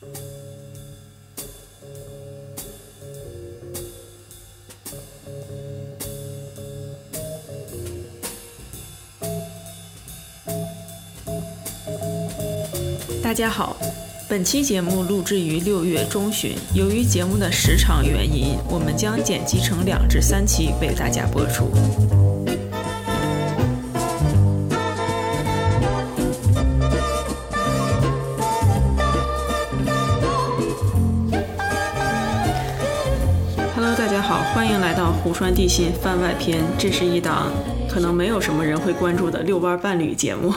大家好，本期节目录制于六月中旬。由于节目的时长原因，我们将剪辑成两至三期为大家播出。川地心番外篇。这是一档可能没有什么人会关注的遛弯伴侣节目。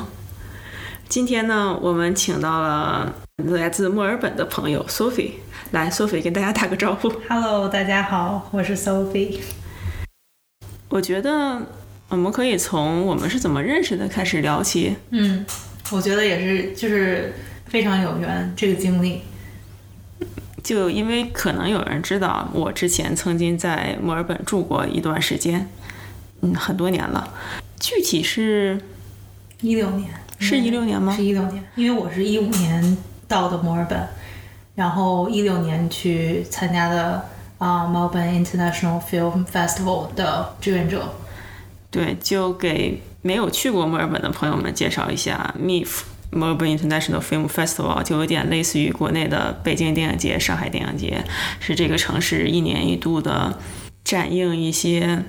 今天呢，我们请到了来自墨尔本的朋友 Sophie，来，Sophie 跟大家打个招呼。Hello，大家好，我是 Sophie。我觉得我们可以从我们是怎么认识的开始聊起。嗯，我觉得也是，就是非常有缘这个经历。就因为可能有人知道，我之前曾经在墨尔本住过一段时间，嗯，很多年了。具体是一六年，是一六年吗？是一六年，因为我是一五年到的墨尔本，然后一六年去参加的啊、Melbourne International Film Festival 的志愿者。对，就给没有去过墨尔本的朋友们介绍一下 MIF。Melbourne International Film Festival 就有点类似于国内的北京电影节、上海电影节，是这个城市一年一度的展映一些，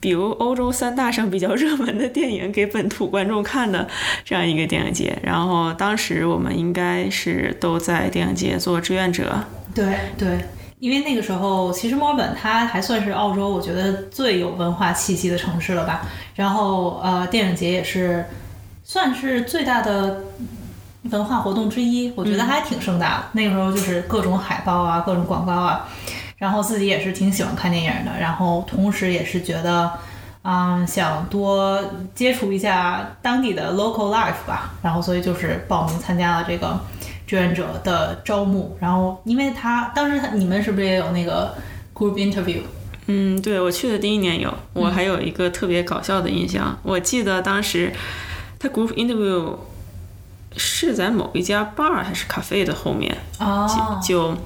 比如欧洲三大上比较热门的电影给本土观众看的这样一个电影节。然后当时我们应该是都在电影节做志愿者。对对，因为那个时候其实墨尔本它还算是澳洲我觉得最有文化气息的城市了吧。然后呃，电影节也是算是最大的文化活动之一，我觉得还挺盛大的。那个时候就是各种海报啊，各种广告啊，然后自己也是挺喜欢看电影的，然后同时也是觉得。嗯，想多接触一下当地的 local life 吧，然后所以就是报名参加了这个志愿者的招募，然后因为他当时他你们是不是也有那个 group interview？嗯，对我去的第一年有，我还有一个特别搞笑的印象，我记得当时他 group interview 是在某一家 bar 还是 cafe 的后面，哦，就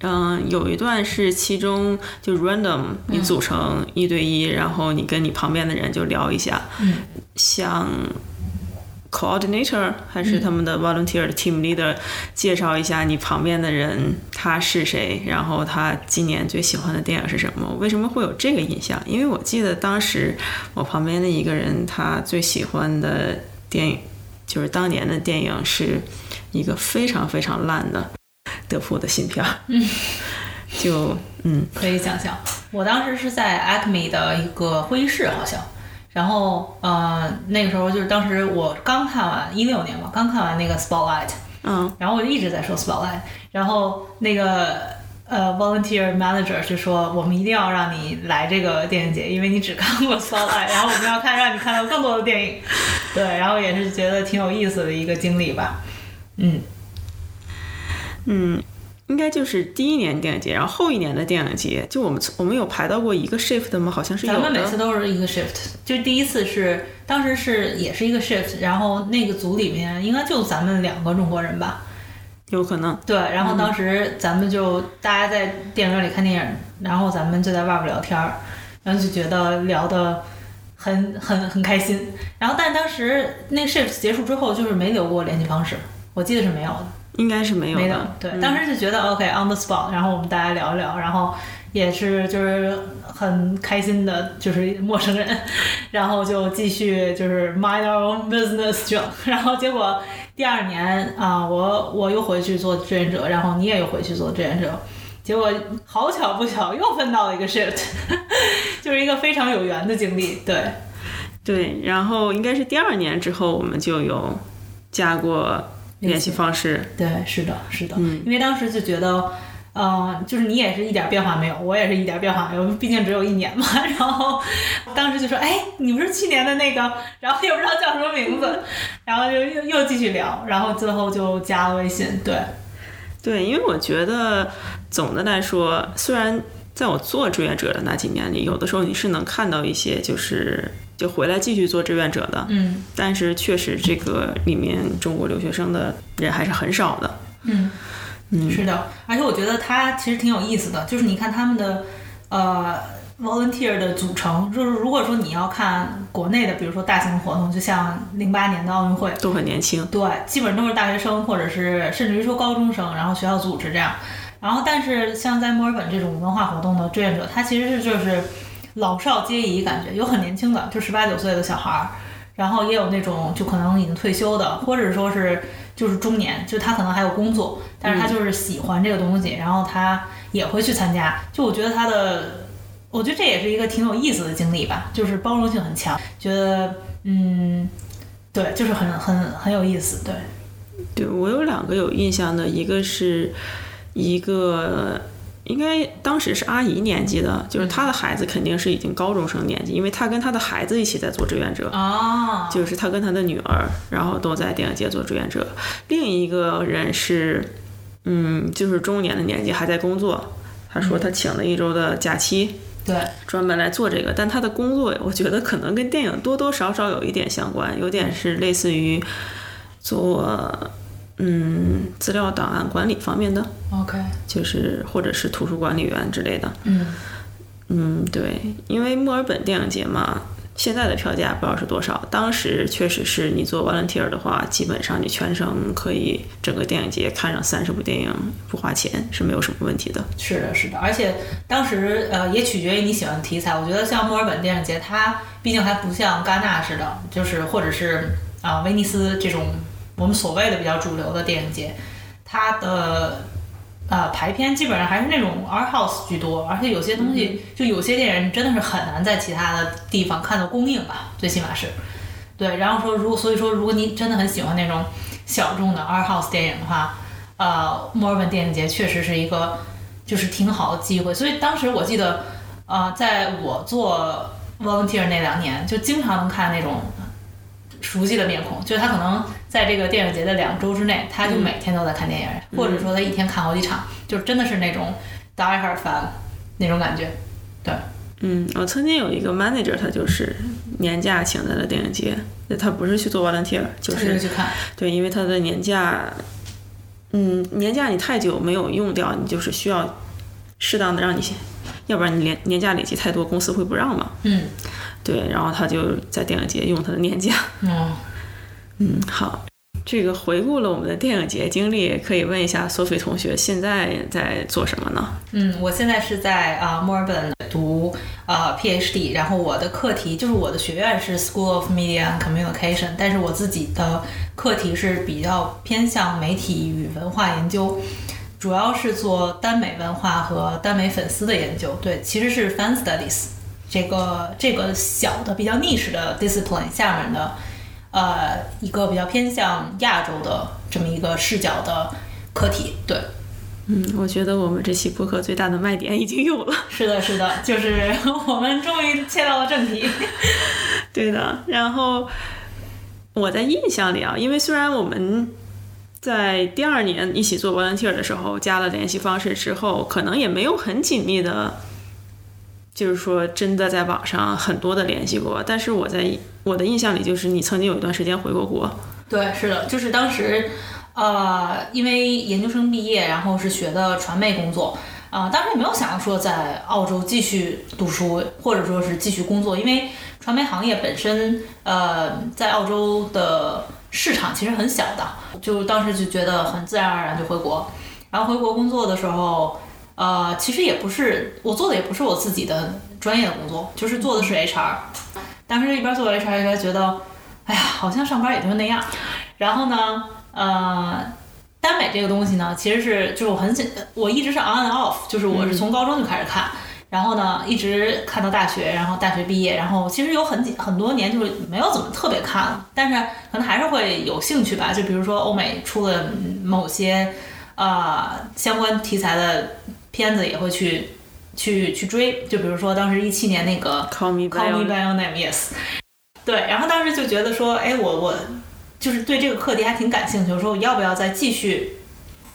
嗯有一段是其中就 random 你组成一对一，然后你跟你旁边的人就聊一下，嗯。像 coordinator 还是他们的 volunteer 的 team leader 介绍一下你旁边的人他是谁，然后他今年最喜欢的电影是什么？我为什么会有这个印象？因为我记得当时我旁边的一个人他最喜欢的电影就是当年的电影是一个非常非常烂的德普的新片儿，嗯，就嗯可以想象，我当时是在 Acme 的一个会议室，好像。然后，呃，那个时候就是当时我刚看完一六年嘛，刚看完那个 Spotlight，嗯。然后我就一直在说 Spotlight，然后那个呃 volunteer manager 就说我们一定要让你来这个电影节，因为你只看过 Spotlight，然后我们要看让你看到更多的电影，对，然后也是觉得挺有意思的一个经历吧，嗯，嗯。应该就是第一年电影节，然后后一年的电影节，就我们我们有排到过一个 shift 吗？好像是有。咱们每次都是一个 shift，就第一次是当时是也是一个 shift，然后那个组里面应该就咱们两个中国人吧，有可能。对，然后当时咱们就大家在电影院里看电影，然后咱们就在外边聊天儿，然后就觉得聊的很很很开心。然后但当时那个 shift 结束之后，就是没留过联系方式，我记得是没有的，应该是没有的。对，嗯当时就觉得 OK on the spot，然后我们大家聊一聊，然后也是就是很开心的，就是陌生人，然后就继续就是 mind our own business 就，然后结果第二年啊、我我又回去做志愿者，然后你也又回去做志愿者。结果好巧不巧又分到了一个 shift，就是一个非常有缘的经历。对，对，然后应该是第二年之后，我们就有加过联系方式。对，是的，是的，嗯因为当时就觉得，呃，就是你也是一点变化没有，我也是一点变化没有，毕竟只有一年嘛。然后当时就说，哎，你不是去年的那个，然后也不知道叫什么名字，然后就又又继续聊，然后最后就加了微信。对，对，因为我觉得总的来说，虽然在我做志愿者的那几年里，有的时候你是能看到一些就是就回来继续做志愿者的，嗯但是确实这个里面中国留学生的人还是很少的。嗯嗯，是的，而且我觉得他其实挺有意思的，就是你看他们的呃 volunteer 的组成，就是如果说你要看国内的，比如说大型活动，就像零八年的奥运会，都很年轻。对，基本都是大学生或者是甚至于说高中生，然后学校组织这样。然后，但是像在墨尔本这种文化活动的志愿者，他其实是就是老少皆宜，感觉有很年轻的，就十八九岁的小孩儿，然后也有那种就可能已经退休的，或者说是就是中年，就他可能还有工作，但是他就是喜欢这个东西，然后他也会去参加。就我觉得他的，我觉得这也是一个挺有意思的经历吧，就是包容性很强，觉得嗯，对，就是很很很有意思，对。对我有两个有印象的，一个是一个应该当时是阿姨年纪的，就是她的孩子肯定是已经高中生年纪，因为她跟她的孩子一起在做志愿者。哦，就是她跟她的女儿，然后都在电影节做志愿者。另一个人是，嗯，就是中年的年纪还在工作。他说他请了一周的假期，对，专门来做这个。但他的工作，我觉得可能跟电影多多少少有一点相关，有点是类似于做，嗯，资料档案管理方面的，OK，就是或者是图书管理员之类的。嗯嗯，对，因为墨尔本电影节嘛，现在的票价不知道是多少。当时确实是你做 volunteer 的话，基本上你全程可以整个电影节看上三十部电影不花钱是没有什么问题的。是的，是的，而且当时呃也取决于你喜欢的题材。我觉得像墨尔本电影节，它毕竟还不像戛纳似的，就是或者是啊、威尼斯这种我们所谓的比较主流的电影节，它的呃排片基本上还是那种 art house 居多，而且有些东西就有些电影真的是很难在其他的地方看到公映吧，最起码是。对，然后说如果所以说如果你真的很喜欢那种小众的 art house 电影的话，呃，墨尔本电影节确实是一个就是挺好的机会。所以当时我记得，呃，在我做 volunteer 那两年，就经常能看那种熟悉的面孔，就是他可能在这个电影节的两周之内，他就每天都在看电影，或者说他一天看好几场，就真的是那种 die hard fan 那种感觉。对，嗯，我曾经有一个 manager，他就是年假请在了电影节，他不是去做 volunteer，就就是是去看。对，因为他的年假，嗯，年假你太久没有用掉，你就是需要适当的让你，要不然你年年假累积太多，公司会不让嘛。嗯对，然后他就在电影节用他的年假。哦，嗯，好，这个回顾了我们的电影节经历，可以问一下 Sophie 同学现在在做什么呢？嗯，我现在是在啊、墨尔本读呃 PhD，然后我的课题就是我的学院是 School of Media and Communication，但是我自己的课题是比较偏向媒体与文化研究，主要是做耽美文化和耽美粉丝的研究。对，其实是 Fan Studies 这个这个小的比较 niche 的 discipline 下面的呃一个比较偏向亚洲的这么一个视角的课题。对。嗯，我觉得我们这期播客最大的卖点已经有了。是的，是的，就是 我们终于切到了正题。对的，然后我在印象里啊，因为虽然我们在第二年一起做 volunteer 的时候加了联系方式之后，可能也没有很紧密的，就是说真的在网上很多的联系过。但是我在我的印象里，就是你曾经有一段时间回过国。对，是的，就是当时，呃，因为研究生毕业，然后是学的传媒工作，啊、当时也没有想要说在澳洲继续读书，或者说是继续工作，因为传媒行业本身，呃，在澳洲的市场其实很小的，就当时就觉得很自然而然就回国，然后回国工作的时候。呃，其实也不是我做的，也不是我自己的专业的工作，就是做的是 HR。当时一边做 HR 一边觉得，哎呀，好像上班也就那样。然后呢，呃，耽美这个东西呢，其实是就是我很想，我一直是 on and off，就是我是从高中就开始看，然后呢一直看到大学，然后大学毕业，然后其实有很几很多年就是没有怎么特别看了，但是可能还是会有兴趣吧。就比如说欧美出了某些呃相关题材的片子，也会去去去追。就比如说当时一七年那个 Call me by Call me your by your name, yes。对，然后当时就觉得说，哎，我我就是对这个课题还挺感兴趣，我说我要不要再继续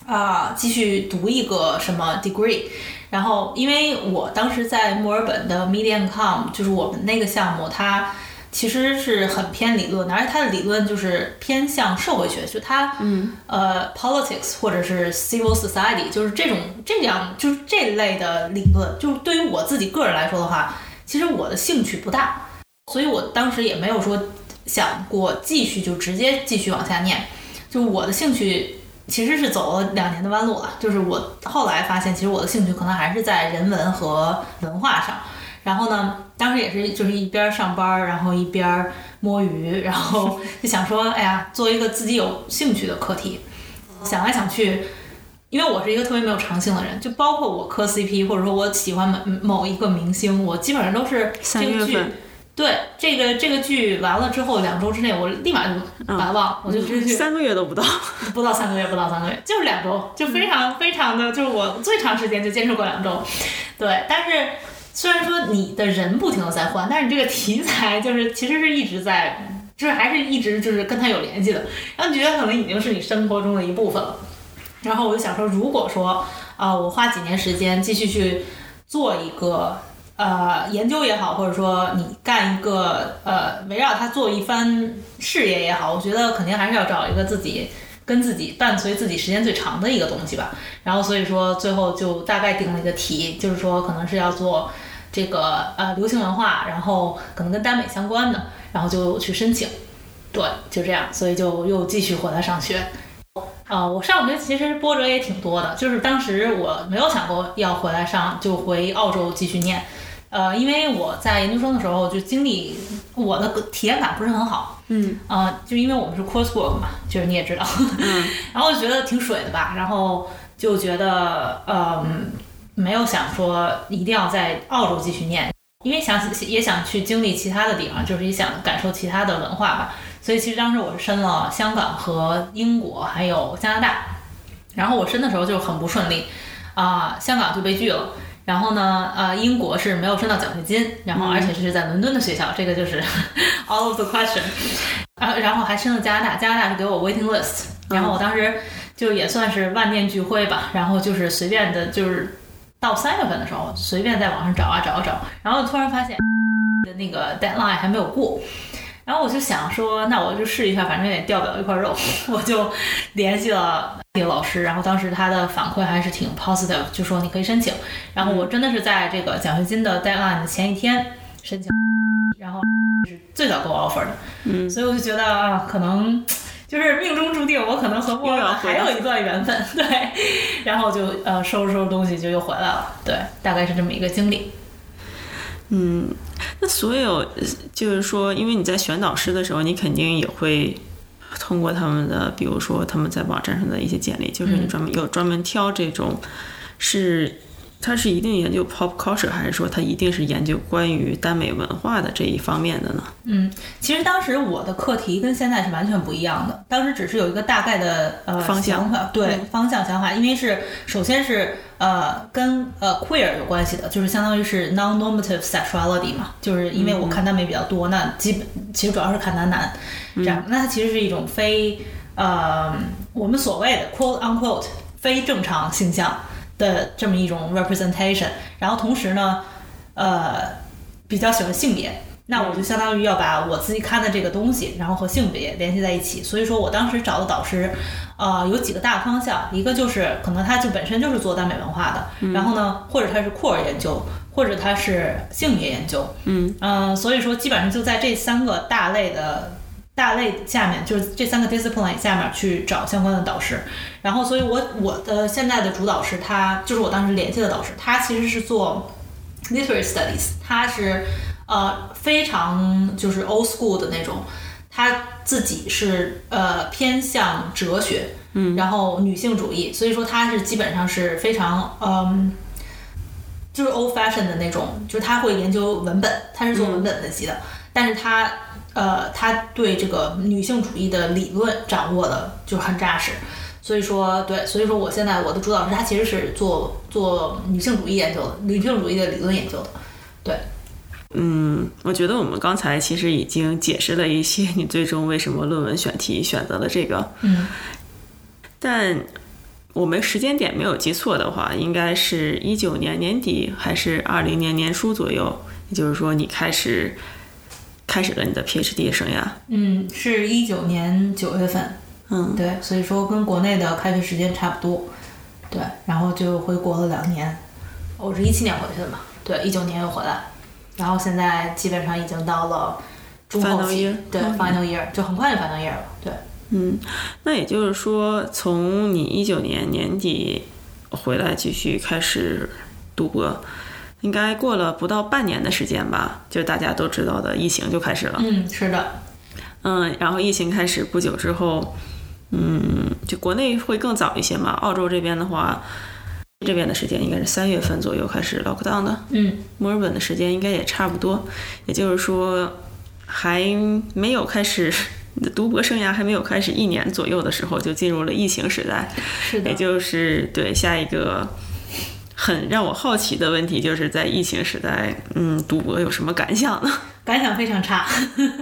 啊、继续读一个什么 degree？然后因为我当时在墨尔本的 Media and Com，就是我们那个项目，它其实是很偏理论的，而且它的理论就是偏向社会学，就它，嗯，呃，politics 或者是 civil society，就是这种这样就是这类的理论，就是对于我自己个人来说的话，其实我的兴趣不大，所以我当时也没有说想过继续就直接继续往下念，就我的兴趣其实是走了两年的弯路了，就是我后来发现，其实我的兴趣可能还是在人文和文化上。然后呢，当时也是就是一边上班，然后一边摸鱼，然后就想说，哎呀，做一个自己有兴趣的课题。想来想去，因为我是一个特别没有长性的人，就包括我磕 CP，或者说我喜欢某某一个明星，我基本上都是这个剧。对这个这个剧完了之后，两周之内我立马就完忘，我就三个月都不到，不到三个月，不到三个月，就是两周，就非常非常的，就是我最长时间就坚持过两周。对，但是。虽然说你的人不停的在换，但是你这个题材就是其实是一直在，就是还是一直就是跟他有联系的，然后你觉得可能已经是你生活中的一部分了。然后我就想说，如果说啊，我花几年时间继续去做一个呃研究也好，或者说你干一个呃围绕它做一番事业也好，我觉得肯定还是要找一个自己。跟自己伴随自己时间最长的一个东西吧，然后所以说最后就大概定了一个题，就是说可能是要做这个呃流行文化，然后可能跟耽美相关的，然后就去申请，对，就这样，所以就又继续回来上学。啊，我上学其实波折也挺多的，就是当时我没有想过要回来上，就回澳洲继续念。呃，因为我在研究生的时候就经历，我的体验感不是很好。嗯。啊，就因为我们是 coursework 嘛，就是你也知道。嗯。然后就觉得挺水的吧，然后就觉得，嗯，没有想说一定要在澳洲继续念，因为想也想去经历其他的地方，就是也想感受其他的文化吧。所以其实当时我是申了香港和英国还有加拿大，然后我申的时候就很不顺利，啊，香港就被拒了。然后呢，呃，英国是没有申到奖学金，然后而且这是在伦敦的学校，这个就是 all of the question。啊，然后还申了加拿大，加拿大是给我 waiting list，然后我当时就也算是万念俱灰吧，然后就是随便的，就是到三月份的时候，随便在网上找啊找啊找，然后突然发现 的那个 deadline 还没有过。然后我就想说，那我就试一下，反正也掉不了一块肉，我就联系了那个老师。然后当时他的反馈还是挺 positive，就说你可以申请。然后我真的是在这个奖学金的 deadline 的前一天申请，然后是最早给我 offer 的。嗯，所以我就觉得啊，可能就是命中注定，我可能和墨尔本还有一段缘分。对，然后就呃收拾收拾东西就又回来了。对，大概是这么一个经历。嗯。那所有就是说，因为你在选导师的时候，你肯定也会通过他们的，比如说他们在网站上的一些简历，就是你专门有专门挑这种是。他是一定研究 pop culture，还是说他一定是研究关于耽美文化的这一方面的呢？嗯，其实当时我的课题跟现在是完全不一样的。当时只是有一个大概的呃方向，对方向想法，因为是首先是呃跟呃 queer 有关系的，就是相当于是 non-normative sexuality 嘛，就是因为我看耽美比较多，那基本其实主要是看男男这样，那它其实是一种非呃我们所谓的 quote unquote 非正常形象。的这么一种 representation，然后同时呢，呃，比较喜欢性别，那我就相当于要把我自己看的这个东西，然后和性别联系在一起。所以说我当时找的导师，呃，有几个大方向，一个就是可能他就本身就是做耽美文化的，然后呢，或者他是酷儿研究，或者他是性别研究，嗯。嗯，所以说基本上就在这三个大类的。大类下面就是这三个 discipline 下面去找相关的导师，然后，所以我我的现在的主导师他就是我当时联系的导师，他其实是做 literary studies，他是呃非常就是 old school 的那种，他自己是呃偏向哲学，嗯，然后女性主义，所以说他是基本上是非常嗯就是 old fashion 的那种，就是他会研究文本，他是做文本分析的，但是他。呃，他对这个女性主义的理论掌握的就很扎实，所以说，对，所以说我现在我的主导师他其实是做做女性主义研究的，女性主义的理论研究的，对。嗯，我觉得我们刚才其实已经解释了一些你最终为什么论文选题选择了这个，嗯，但我们时间点没有记错的话，应该是一九年年底还是二零年年初左右，也就是说你开始。开始了你的 PhD 生涯？嗯，是一九年九月份。嗯，对，所以说跟国内的开学时间差不多。对，然后就回国了两年。我是一七年回去的嘛，对，一九年又回来，然后现在基本上已经到了中后期对嗯，final year 就很快就 final year 了。对，嗯，那也就是说，从你一九年年底回来继续开始读博，应该过了不到半年的时间吧？就大家都知道的疫情就开始了。嗯，是的，嗯，然后疫情开始不久之后，嗯，就国内会更早一些嘛。澳洲这边的话，这边的时间应该是三月份左右开始 lock down 的。嗯，墨尔本的时间应该也差不多，也就是说，还没有开始你的读博生涯还没有开始一年左右的时候，就进入了疫情时代。是的也，就是对下一个很让我好奇的问题，就是在疫情时代，嗯，读博有什么感想呢？感想非常差，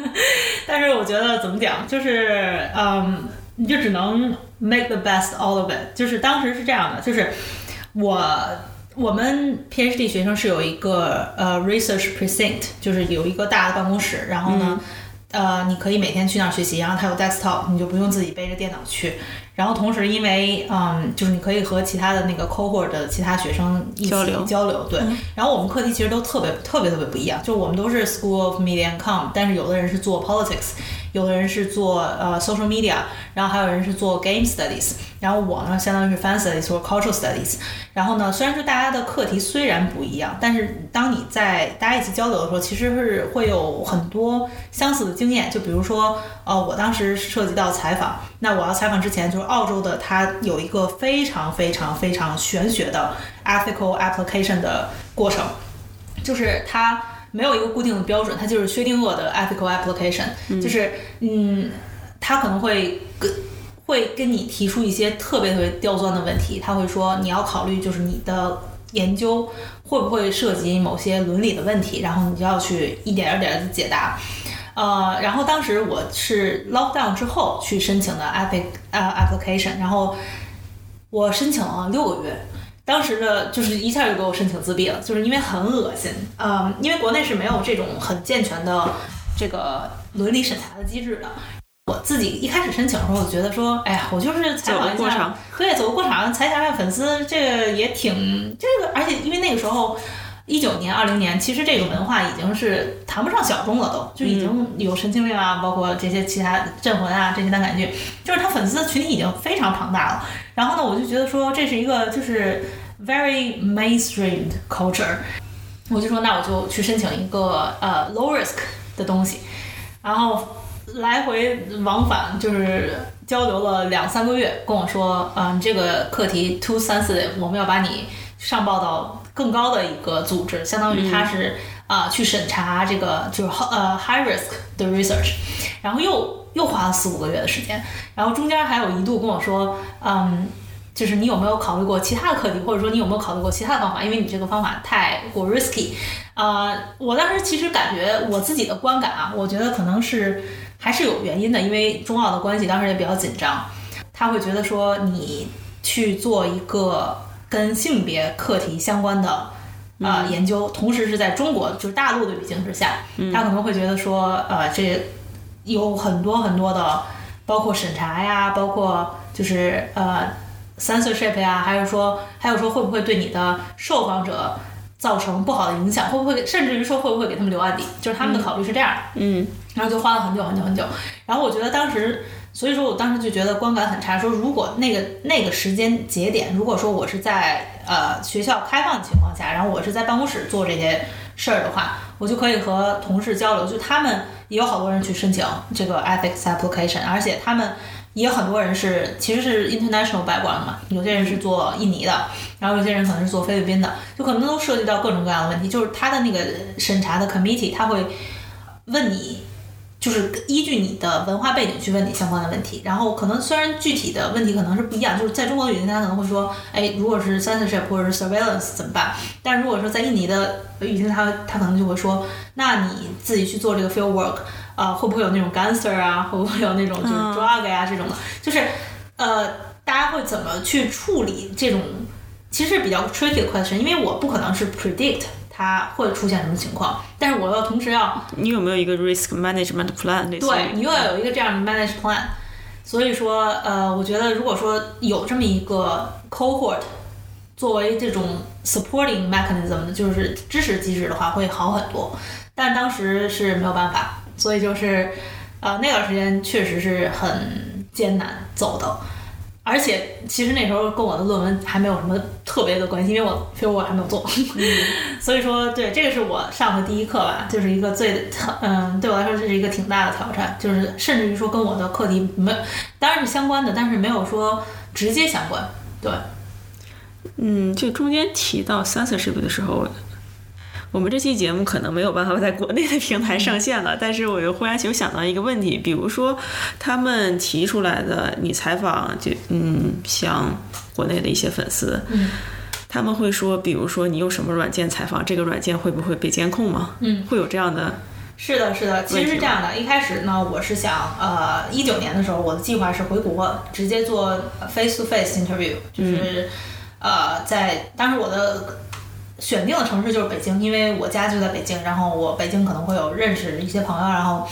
但是我觉得怎么讲，就是嗯，你就只能 make the best all of it。就是当时是这样的，就是我我们 PhD 学生是有一个呃 research precinct，就是有一个大的办公室，然后呢。呃，你可以每天去那儿学习，然后它有 desktop，你就不用自己背着电脑去。然后同时，因为嗯，就是你可以和其他的那个 cohort 的其他学生一起交流交流，对。然后我们课题其实都特别特别特别不一样，就我们都是 School of Media and Com，但是有的人是做 politics，有的人是做呃 social media，然后还有人是做 game studies，然后我呢相当于是 fan studies 或 cultural studies。然后呢，虽然说大家的课题虽然不一样，但是当你在大家一起交流的时候，其实是会有很多相似的经验。就比如说，呃，我当时涉及到采访，那我要采访之前，就是澳洲的它有一个非常非常非常玄学的 ethical application 的过程，就是它没有一个固定的标准，它就是薛定谔的 ethical application，、就是嗯，他可能会跟会跟你提出一些特别特别刁钻的问题，他会说你要考虑就是你的研究会不会涉及某些伦理的问题，然后你就要去一点一点的解答。呃，然后当时我是 lockdown 之后去申请的 epic 呃 application，然后我申请了六个月，当时的就是一下就给我申请自闭了，就是因为很恶心，嗯，因为国内是没有这种很健全的这个伦理审查的机制的。我自己一开始申请的时候，我觉得说，哎呀，我就是采走访一下个过场，对，走个过场，采访一下粉丝，这个也挺这个，而且因为那个时候。一九年、二零年，其实这个文化已经是谈不上小众了都，就已经有《神经病》啊，包括这些其他《镇魂》啊这些单感剧，就是他粉丝群体已经非常庞大了。然后呢，我就觉得说这是一个就是 very mainstream culture，我就说那我就去申请一个呃 low risk 的东西，然后来回往返就是交流了两三个月，跟我说，嗯、你这个课题 too sensitive，我们要把你上报到更高的一个组织，相当于它是啊、去审查这个就是呃 high risk 的 research，然后又又花了四五个月的时间，然后中间还有一度跟我说，嗯。就是你有没有考虑过其他的课题，或者说你有没有考虑过其他的方法？因为你这个方法太过 risky。呃，我当时其实感觉我自己的观感啊，我觉得可能是还是有原因的，因为中澳的关系当时也比较紧张，他会觉得说你去做一个跟性别课题相关的。呃，研究同时是在中国就是大陆的语境之下，他可能会觉得说，呃，这有很多很多的，包括审查呀，包括就是呃 censorship 呀，还有说还有说会不会对你的受访者造成不好的影响，会不会甚至于说会不会给他们留案底，就是他们的考虑是这样的。嗯然后就花了很久很久很久。然后我觉得当时，所以说我当时就觉得观感很差。说如果那个那个时间节点，如果说我是在呃学校开放的情况下，然后我是在办公室做这些事儿的话，我就可以和同事交流。就他们也有好多人去申请这个 ethics application，而且他们。也有很多人是其实是 international background 嘛，有些人是做印尼的，然后有些人可能是做菲律宾的，就可能都涉及到各种各样的问题。就是他的那个审查的 committee，他会问你，就是依据你的文化背景去问你相关的问题。然后可能虽然具体的问题可能是不一样，就是在中国的语境，他可能会说，哎，如果是 censorship 或者是 surveillance 怎么办？但如果说在印尼的语境，他他可能就会说，那你自己去做这个 field work，啊、会不会有那种 gangster 啊？会不会有那种就是 drug 呀、这种的？就是呃，大家会怎么去处理这种？其实是比较 tricky 的 question，因为我不可能是 predict 它会出现什么情况。但是我要同时要你有没有一个 risk management plan？类似对你又要有一个这样的 manage plan。所以说，呃，我觉得如果说有这么一个 cohort 作为这种 supporting mechanism，就是支持机制的话，会好很多。但当时是没有办法，所以就是，呃，那段时间确实是很艰难走的。而且其实那时候跟我的论文还没有什么特别的关系，因为我 field work 还没有做，所以说对这个是我上的第一课吧，就是一个最嗯对我来说这是一个挺大的挑战，就是甚至于说跟我的课题没当然是相关的，但是没有说直接相关。对，嗯，就中间提到 censorship 的时候，我们这期节目可能没有办法在国内的平台上线了，但是我又忽然有想到一个问题，比如说他们提出来的，你采访就嗯，像国内的一些粉丝，嗯，他们会说，比如说你用什么软件采访，这个软件会不会被监控吗？嗯，会有这样的，是的，是的，其实是这样的。一开始呢，我是想，呃，一九年的时候，我的计划是回国，直接做 face to face interview，就是，呃，在当时我的选定的城市就是北京，因为我家就在北京，然后我北京可能会有认识一些朋友，然后。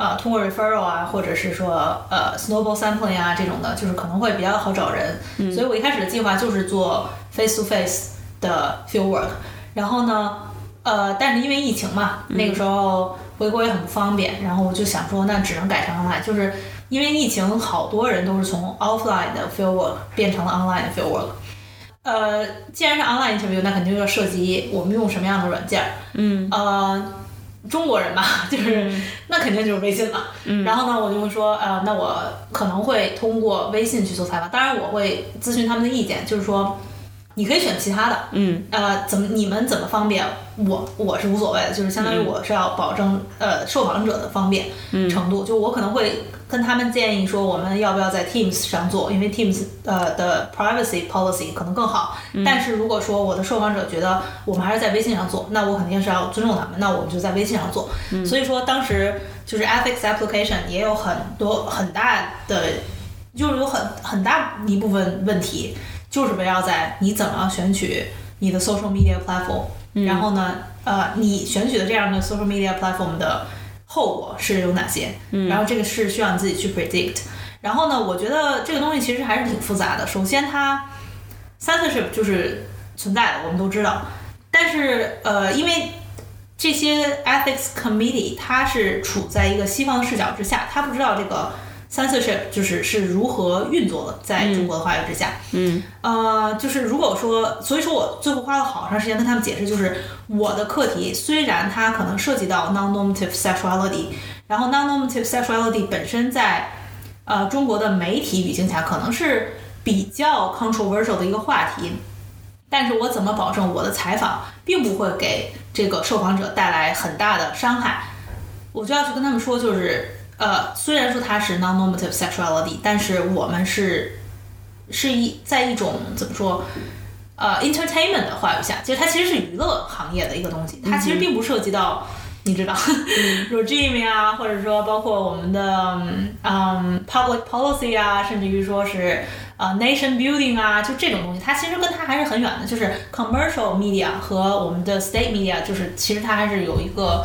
呃，通过 referral 啊，或者是说呃 snowball sampling 啊这种的，就是可能会比较好找人。所以我一开始的计划就是做 face to face 的 field work。然后呢，呃，但是因为疫情嘛，那个时候回国也很不方便，然后我就想说，那只能改成 online，就是因为疫情，好多人都是从 offline 的 field work 变成了 online 的 field work。呃，既然是 online interview，那肯定要涉及我们用什么样的软件。嗯，呃，中国人嘛，就是、那肯定就是微信嘛。嗯，然后呢，我就会说，呃，那我可能会通过微信去做采访，当然我会咨询他们的意见，就是说你可以选其他的，嗯，呃，怎么你们怎么方便，我我是无所谓的，就是相当于我是要保证、呃受访者的方便程度，就我可能会跟他们建议说，我们要不要在 Teams 上做，因为 Teams 呃的 privacy policy 可能更好。但是如果说我的受访者觉得我们还是在微信上做，那我肯定是要尊重他们，那我们就在微信上做。所以说当时就是 ethics application 也有很多很大的，就是有很很大一部分问题，就是围绕在你怎么选取你的 social media platform，、然后呢，呃，你选取的这样的 social media platform 的后果是有哪些？然后这个是需要你自己去 predict。然后呢，我觉得这个东西其实还是挺复杂的。首先，它 censorship 就是存在的，我们都知道。但是，呃，因为这些 ethics committee 它是处在一个西方视角之下，它不知道这个 censorship 就是是如何运作的，在中国的话语之下。嗯，呃，就是如果说，所以说我最后花了好长时间跟他们解释，就是我的课题虽然它可能涉及到 non-normative sexuality，然后 non-normative sexuality 本身在呃中国的媒体语境下可能是比较 controversial 的一个话题，但是我怎么保证我的采访并不会给这个受访者带来很大的伤害？我就要去跟他们说，就是呃，虽然说它是 non-normative sexuality，但是我们是是一在一种怎么说？呃，entertainment 的话语下，其实它其实是娱乐行业的一个东西，它其实并不涉及到，你知道、regime 啊，或者说包括我们的嗯 public policy 啊，甚至于说是呃 nation building 啊，就这种东西，它其实跟它还是很远的。就是 commercial media 和我们的 state media，就是其实它还是有一个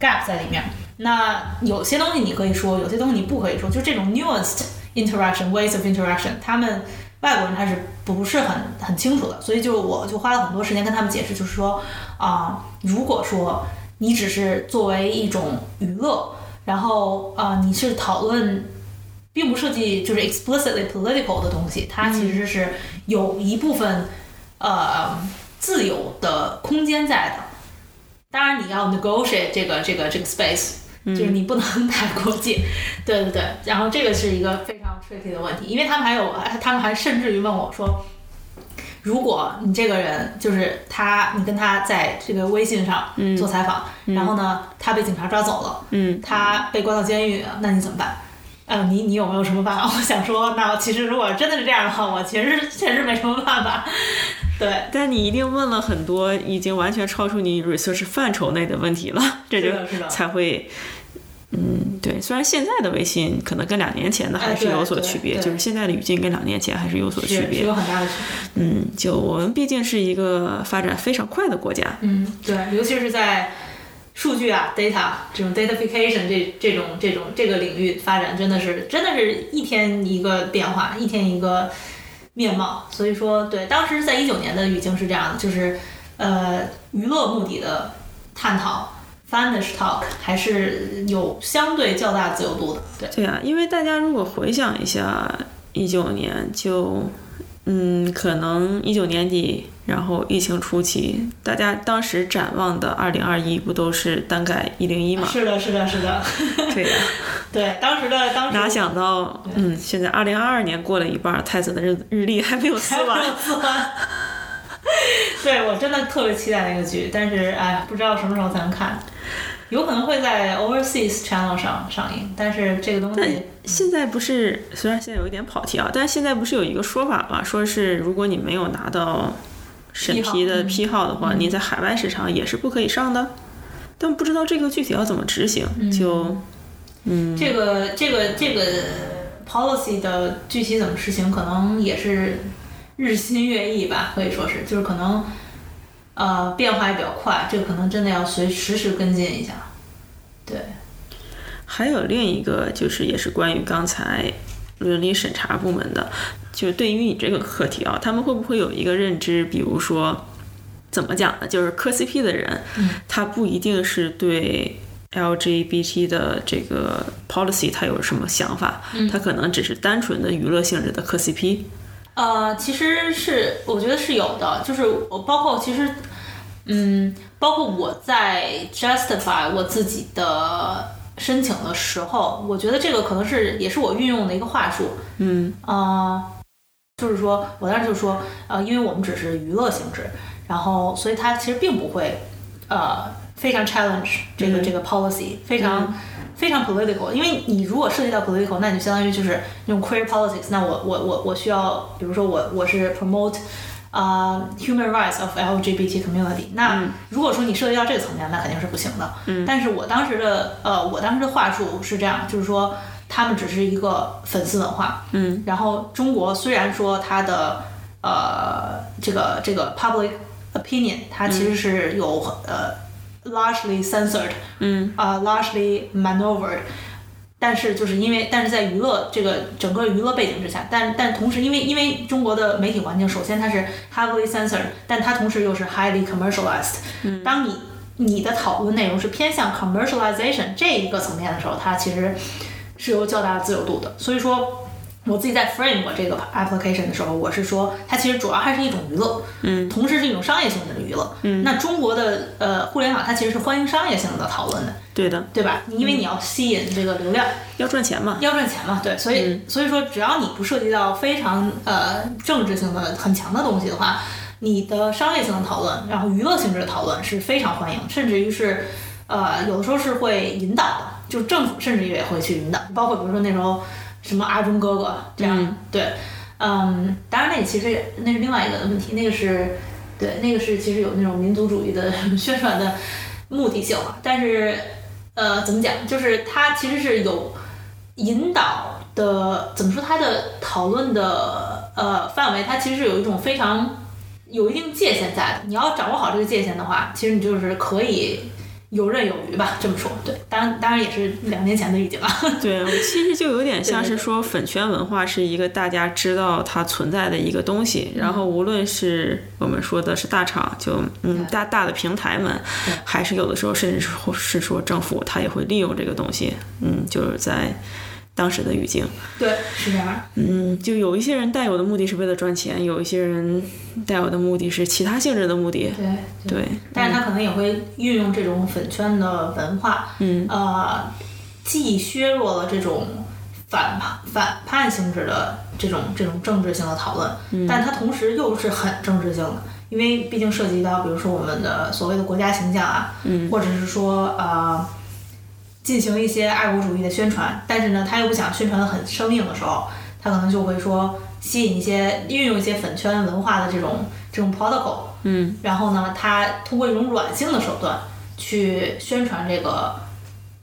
gap 在里面。那有些东西你可以说，有些东西你不可以说，就这种 nuanced interaction ways of interaction，他们外国人他是不是很很清楚的，所以就我就花了很多时间跟他们解释，就是说啊、如果说你只是作为一种娱乐，然后啊、你是讨论。并不涉及就是 explicitly political 的东西，它其实是有一部分呃自由的空间在的。当然，你要 negotiate 这个这个这个 space，就是你不能 太过界。对对对，然后这个是一个非常 tricky 的问题，因为他们还有，他们还甚至于问我说，如果你这个人就是他，你跟他在这个微信上做采访，然后呢，他被警察抓走了，嗯，他被关到监狱，那你怎么办？呃，你你有没有什么办法？我想说，那其实如果真的是这样的话，我其实确实没什么办法。对，但你一定问了很多已经完全超出你 research 范畴内的问题了，这就才会嗯，对，虽然现在的微信可能跟两年前的还是有所区别，就是现在的语境跟两年前还是有所区别。有很大的区别。嗯，就我们毕竟是一个发展非常快的国家，嗯，对，尤其是在数据啊、data 这种 datafication 这这种这种这个领域发展，真的是真的是一天一个变化，一天一个面貌。所以说，对，当时在一九年的语境是这样的，就是呃娱乐目的的探讨。finish talk 还是有相对较大自由度的，对，对啊，因为大家如果回想一下一九年，就嗯，可能一九年底，然后疫情初期，大家当时展望的二零二一不都是单改一零一嘛？是的，是的，是的，对呀、对，当时的当时哪想到，嗯，现在二零二二年过了一半，太子的日日历还没有撕完。对我真的特别期待那个剧，但是哎，不知道什么时候才能看。有可能会在 Overseas Channel 上上映，但是这个东西，现在不是，虽然现在有一点跑题啊，但是现在不是有一个说法嘛，说是如果你没有拿到审批的批号的话，你在海外市场也是不可以上的。但不知道这个具体要怎么执行，就嗯。这个这个这个 policy 的具体怎么实行，可能也是日新月异吧，可以说是，就是可能呃变化也比较快，这个可能真的要随时时跟进一下。对，还有另一个就是也是关于刚才伦理审查部门的，就是对于你这个课题啊，他们会不会有一个认知，比如说怎么讲呢？就是磕 CP 的人，他不一定是对 LGBT 的这个 policy 他有什么想法，他可能只是单纯的娱乐性质的磕 CP。呃，其实是我觉得是有的，就是我包括其实，嗯，包括我在 justify 我自己的申请的时候，我觉得这个可能是也是我运用的一个话术，嗯，呃，就是说我当时就说，呃，因为我们只是娱乐性质，然后所以它其实并不会，呃，非常 challenge 这个、这个 policy，非常。非常 political，因为你如果涉及到 political，那你就相当于就是那种 queer politics。那我我我我需要，比如说我我是 promote 啊、human rights of LGBT community。那如果说你涉及到这个层面，那肯定是不行的。嗯。但是我当时的呃，我当时的话术是这样，就是说他们只是一个粉丝文化。嗯。然后中国虽然说它的呃这个这个 public opinion，它其实是有、呃 largely censored。嗯啊、largely maneuvered，但是就是因为，但是在娱乐这个整个娱乐背景之下，但但同时因为因为中国的媒体环境，首先它是 heavily censored，但它同时又是 highly commercialized。嗯，当你你的讨论内容是偏向 commercialization 这一个层面的时候，它其实是有较大的自由度的。所以说，我自己在 frame 我这个 application 的时候，我是说它其实主要还是一种娱乐，嗯，同时是一种商业性质的娱乐。嗯，那中国的呃互联网它其实是欢迎商业性的讨论的。对的，对吧？你因为你要吸引这个流量，要赚钱嘛。要赚钱嘛，对，所以、所以说只要你不涉及到非常呃政治性的很强的东西的话，你的商业性的讨论，然后娱乐性质的讨论是非常欢迎，甚至于是呃有的时候是会引导的，就政府甚至也会去引导，包括比如说那时候什么阿忠哥哥这样，对，嗯，当然那个其实那是另外一个问题，那个是对，那个是其实有那种民族主义的 宣传的目的性嘛，但是。呃，怎么讲？就是它其实是有引导的，怎么说？它的讨论的呃范围，它其实是有一种非常有一定界限在的。你要掌握好这个界限的话，其实你就是可以游刃有余吧。这么说，对，当然当然也是两年前的已经了。对，其实就有点像是说粉圈文化是一个大家知道它存在的一个东西，然后无论是我们说的是大厂，就嗯大大的平台们，还是有的时候甚至是是说政府，它也会利用这个东西，嗯，就是在当时的语境，对，是这样。嗯，就有一些人带有的目的是为了赚钱，有一些人带有的目的是其他性质的目的，对对，但是他可能也会运用这种粉圈的文化，嗯，呃，既削弱了这种反叛反叛性质的这种这种政治性的讨论，嗯。但它同时又是很政治性的，因为毕竟涉及到比如说我们的所谓的国家形象啊，嗯，或者是说呃。进行一些爱国主义的宣传，但是呢，他又不想宣传的很生硬的时候，他可能就会说吸引一些运用一些粉圈文化的这种这种 protocol，嗯，然后呢，他通过一种软性的手段去宣传这个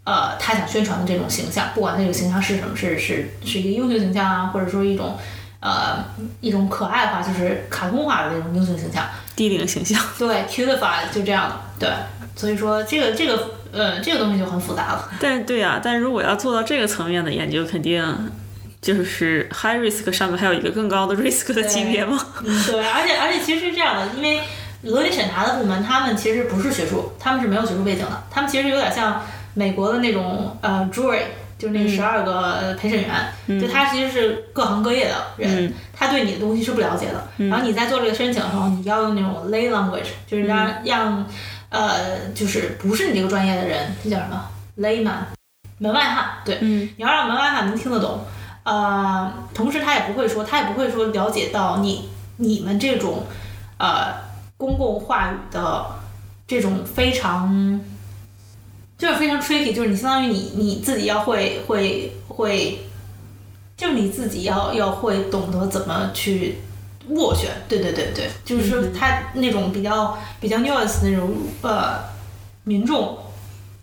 呃他想宣传的这种形象，不管那个形象是什么，是是是一个英雄形象啊，或者说一种呃一种可爱化，就是卡通化的那种英雄形象。低龄形象，对 c u t i f y 就这样的，对，所以说这个这个呃这个东西就很复杂了。但对呀、但如果要做到这个层面的研究，肯定就是 high risk 上面还有一个更高的 risk 的级别嘛。嗯，对，而且而且其实是这样的，因为伦理审查的部门，他们其实不是学术，他们是没有学术背景的，他们其实有点像美国的那种呃 jury，就是那十二个陪审员，就他其实是各行各业的人，他对你的东西是不了解的。然后你在做这个申请的时候，你要用那种 lay language，就是让、让呃就是不是你这个专业的人，这叫什么 layman，门外汉，对，嗯你要让门外汉能听得懂。呃，同时他也不会说，他也不会说了解到你你们这种呃公共话语的这种非常就是非常 tricky，就是你相当于你你自己要会会会，就是你自己要要会懂得怎么去斡旋，对对对对，就是说他那种比较比较 nuance 那种呃民众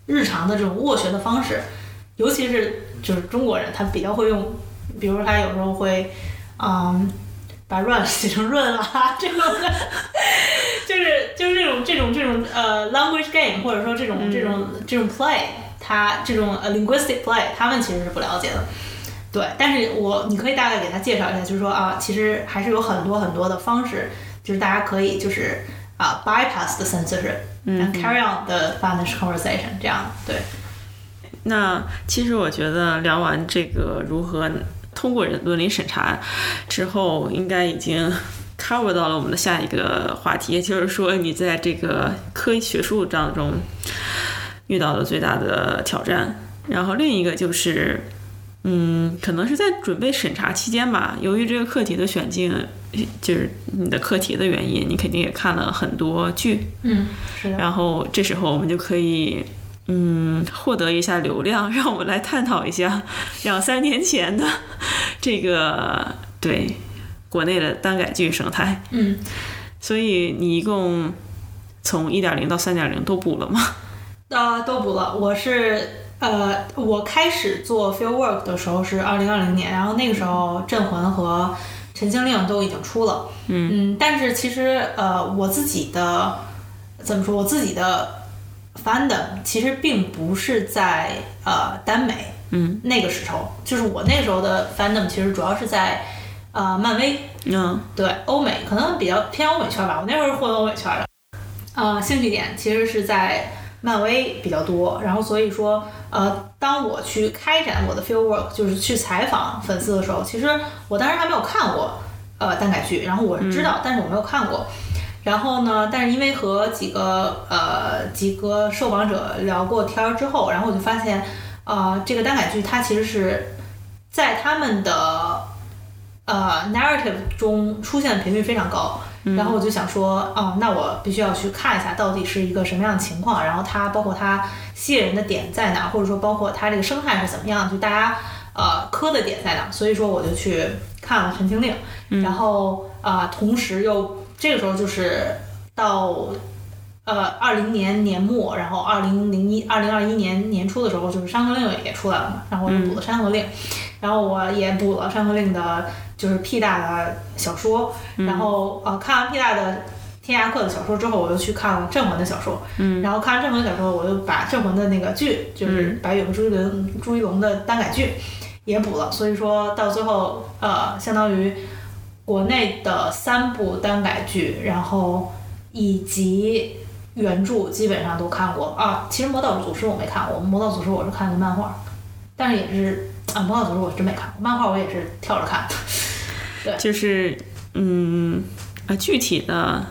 日常的这种斡旋的方式，尤其是就是中国人，他比较会用，比如说他有时候会，嗯，把 run 写成润啊 这种的，就是就是这种这种这种呃 language game 或者说这种这种这种 play，他这种呃 linguistic play，他们其实是不了解的。对，但是我你可以大概给他介绍一下，就是说啊，其实还是有很多很多的方式，就是大家可以就是啊 bypass the censorship，嗯 carry on the Spanish conversation 这样对。那其实我觉得聊完这个如何通过人伦理审查之后，应该已经 cover 到了我们的下一个话题，也就是说你在这个科学术当中遇到的最大的挑战。然后另一个就是，嗯，可能是在准备审查期间吧，由于这个课题的选进，就是你的课题的原因，你肯定也看了很多剧，嗯，是的。然后这时候我们就可以，嗯，获得一下流量，让我们来探讨一下 两三年前的这个对国内的耽改剧生态。嗯，所以你一共从一点零到三点零都补了吗？呃，都补了。我是呃，我开始做 field work 的时候是二零二零年，然后那个时候《镇魂》和《陈情令》都已经出了。嗯但是其实呃，我自己的怎么说，我自己的 fandom 其实并不是在呃耽美。嗯，那个时候就是我那时候的 fandom 其实主要是在呃漫威。嗯对欧美可能比较偏欧美圈吧，我那时候是混欧美圈的，呃，兴趣点其实是在漫威比较多，然后所以说，呃，当我去开展我的 field work，就是去采访粉丝的时候，其实我当时还没有看过呃耽改剧，然后我是知道，但是我没有看过。然后呢，但是因为和几个呃几个受访者聊过天之后，然后我就发现，呃，这个耽改剧它其实是在他们的呃 narrative 中出现的频率非常高，然后我就想说，哦，那我必须要去看一下到底是一个什么样的情况，然后它包括它吸引人的点在哪，或者说包括它这个生态是怎么样，就大家呃磕的点在哪，所以说我就去看了《陈情令》，然后啊、呃同时又这个时候就是到。呃，二零年年末，然后二零零一、二零二一年年初的时候，就是《山河令》也出来了嘛，然后我就补了《山河令》，然后我也补了《山河令》的，就是 P 大的小说，然后呃，看完 P 大的《天涯客》的小说之后，我又去看了《镇魂》的小说，嗯，然后看完《镇魂》的小说，我又把《镇魂》的那个剧，就是白宇和朱一龙、朱一龙的耽改剧也补了，所以说到最后，呃，相当于国内的三部耽改剧，然后以及原著基本上都看过啊。其实《魔道祖师》我没看过，《魔道祖师》我是看的漫画，但是也是啊，《魔道祖师》我真没看过，漫画我也是跳着看的。就是嗯啊，具体的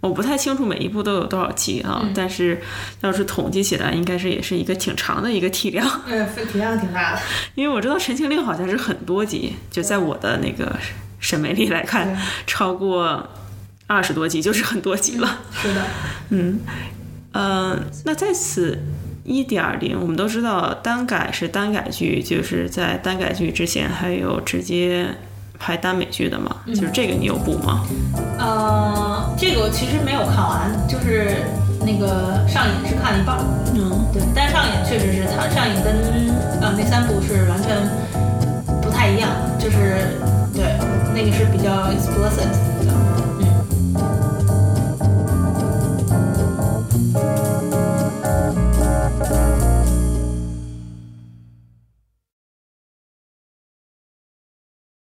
我不太清楚每一部都有多少集啊，但是要是统计起来，应该是也是一个挺长的一个体量。嗯，体量挺大的。因为我知道《陈情令》好像是很多集，就在我的那个审美里来看，超过二十多集就是很多集了。是的，嗯，呃，那在此一点零，我们都知道单改是单改剧，就是在单改剧之前还有直接拍耽美剧的嘛，就是这个你有补吗？呃，这个我其实没有看完，就是那个上瘾是看了一半儿，嗯，对，但上瘾确实是它上瘾跟呃那三部是完全不太一样，就是对那个是比较 explicit，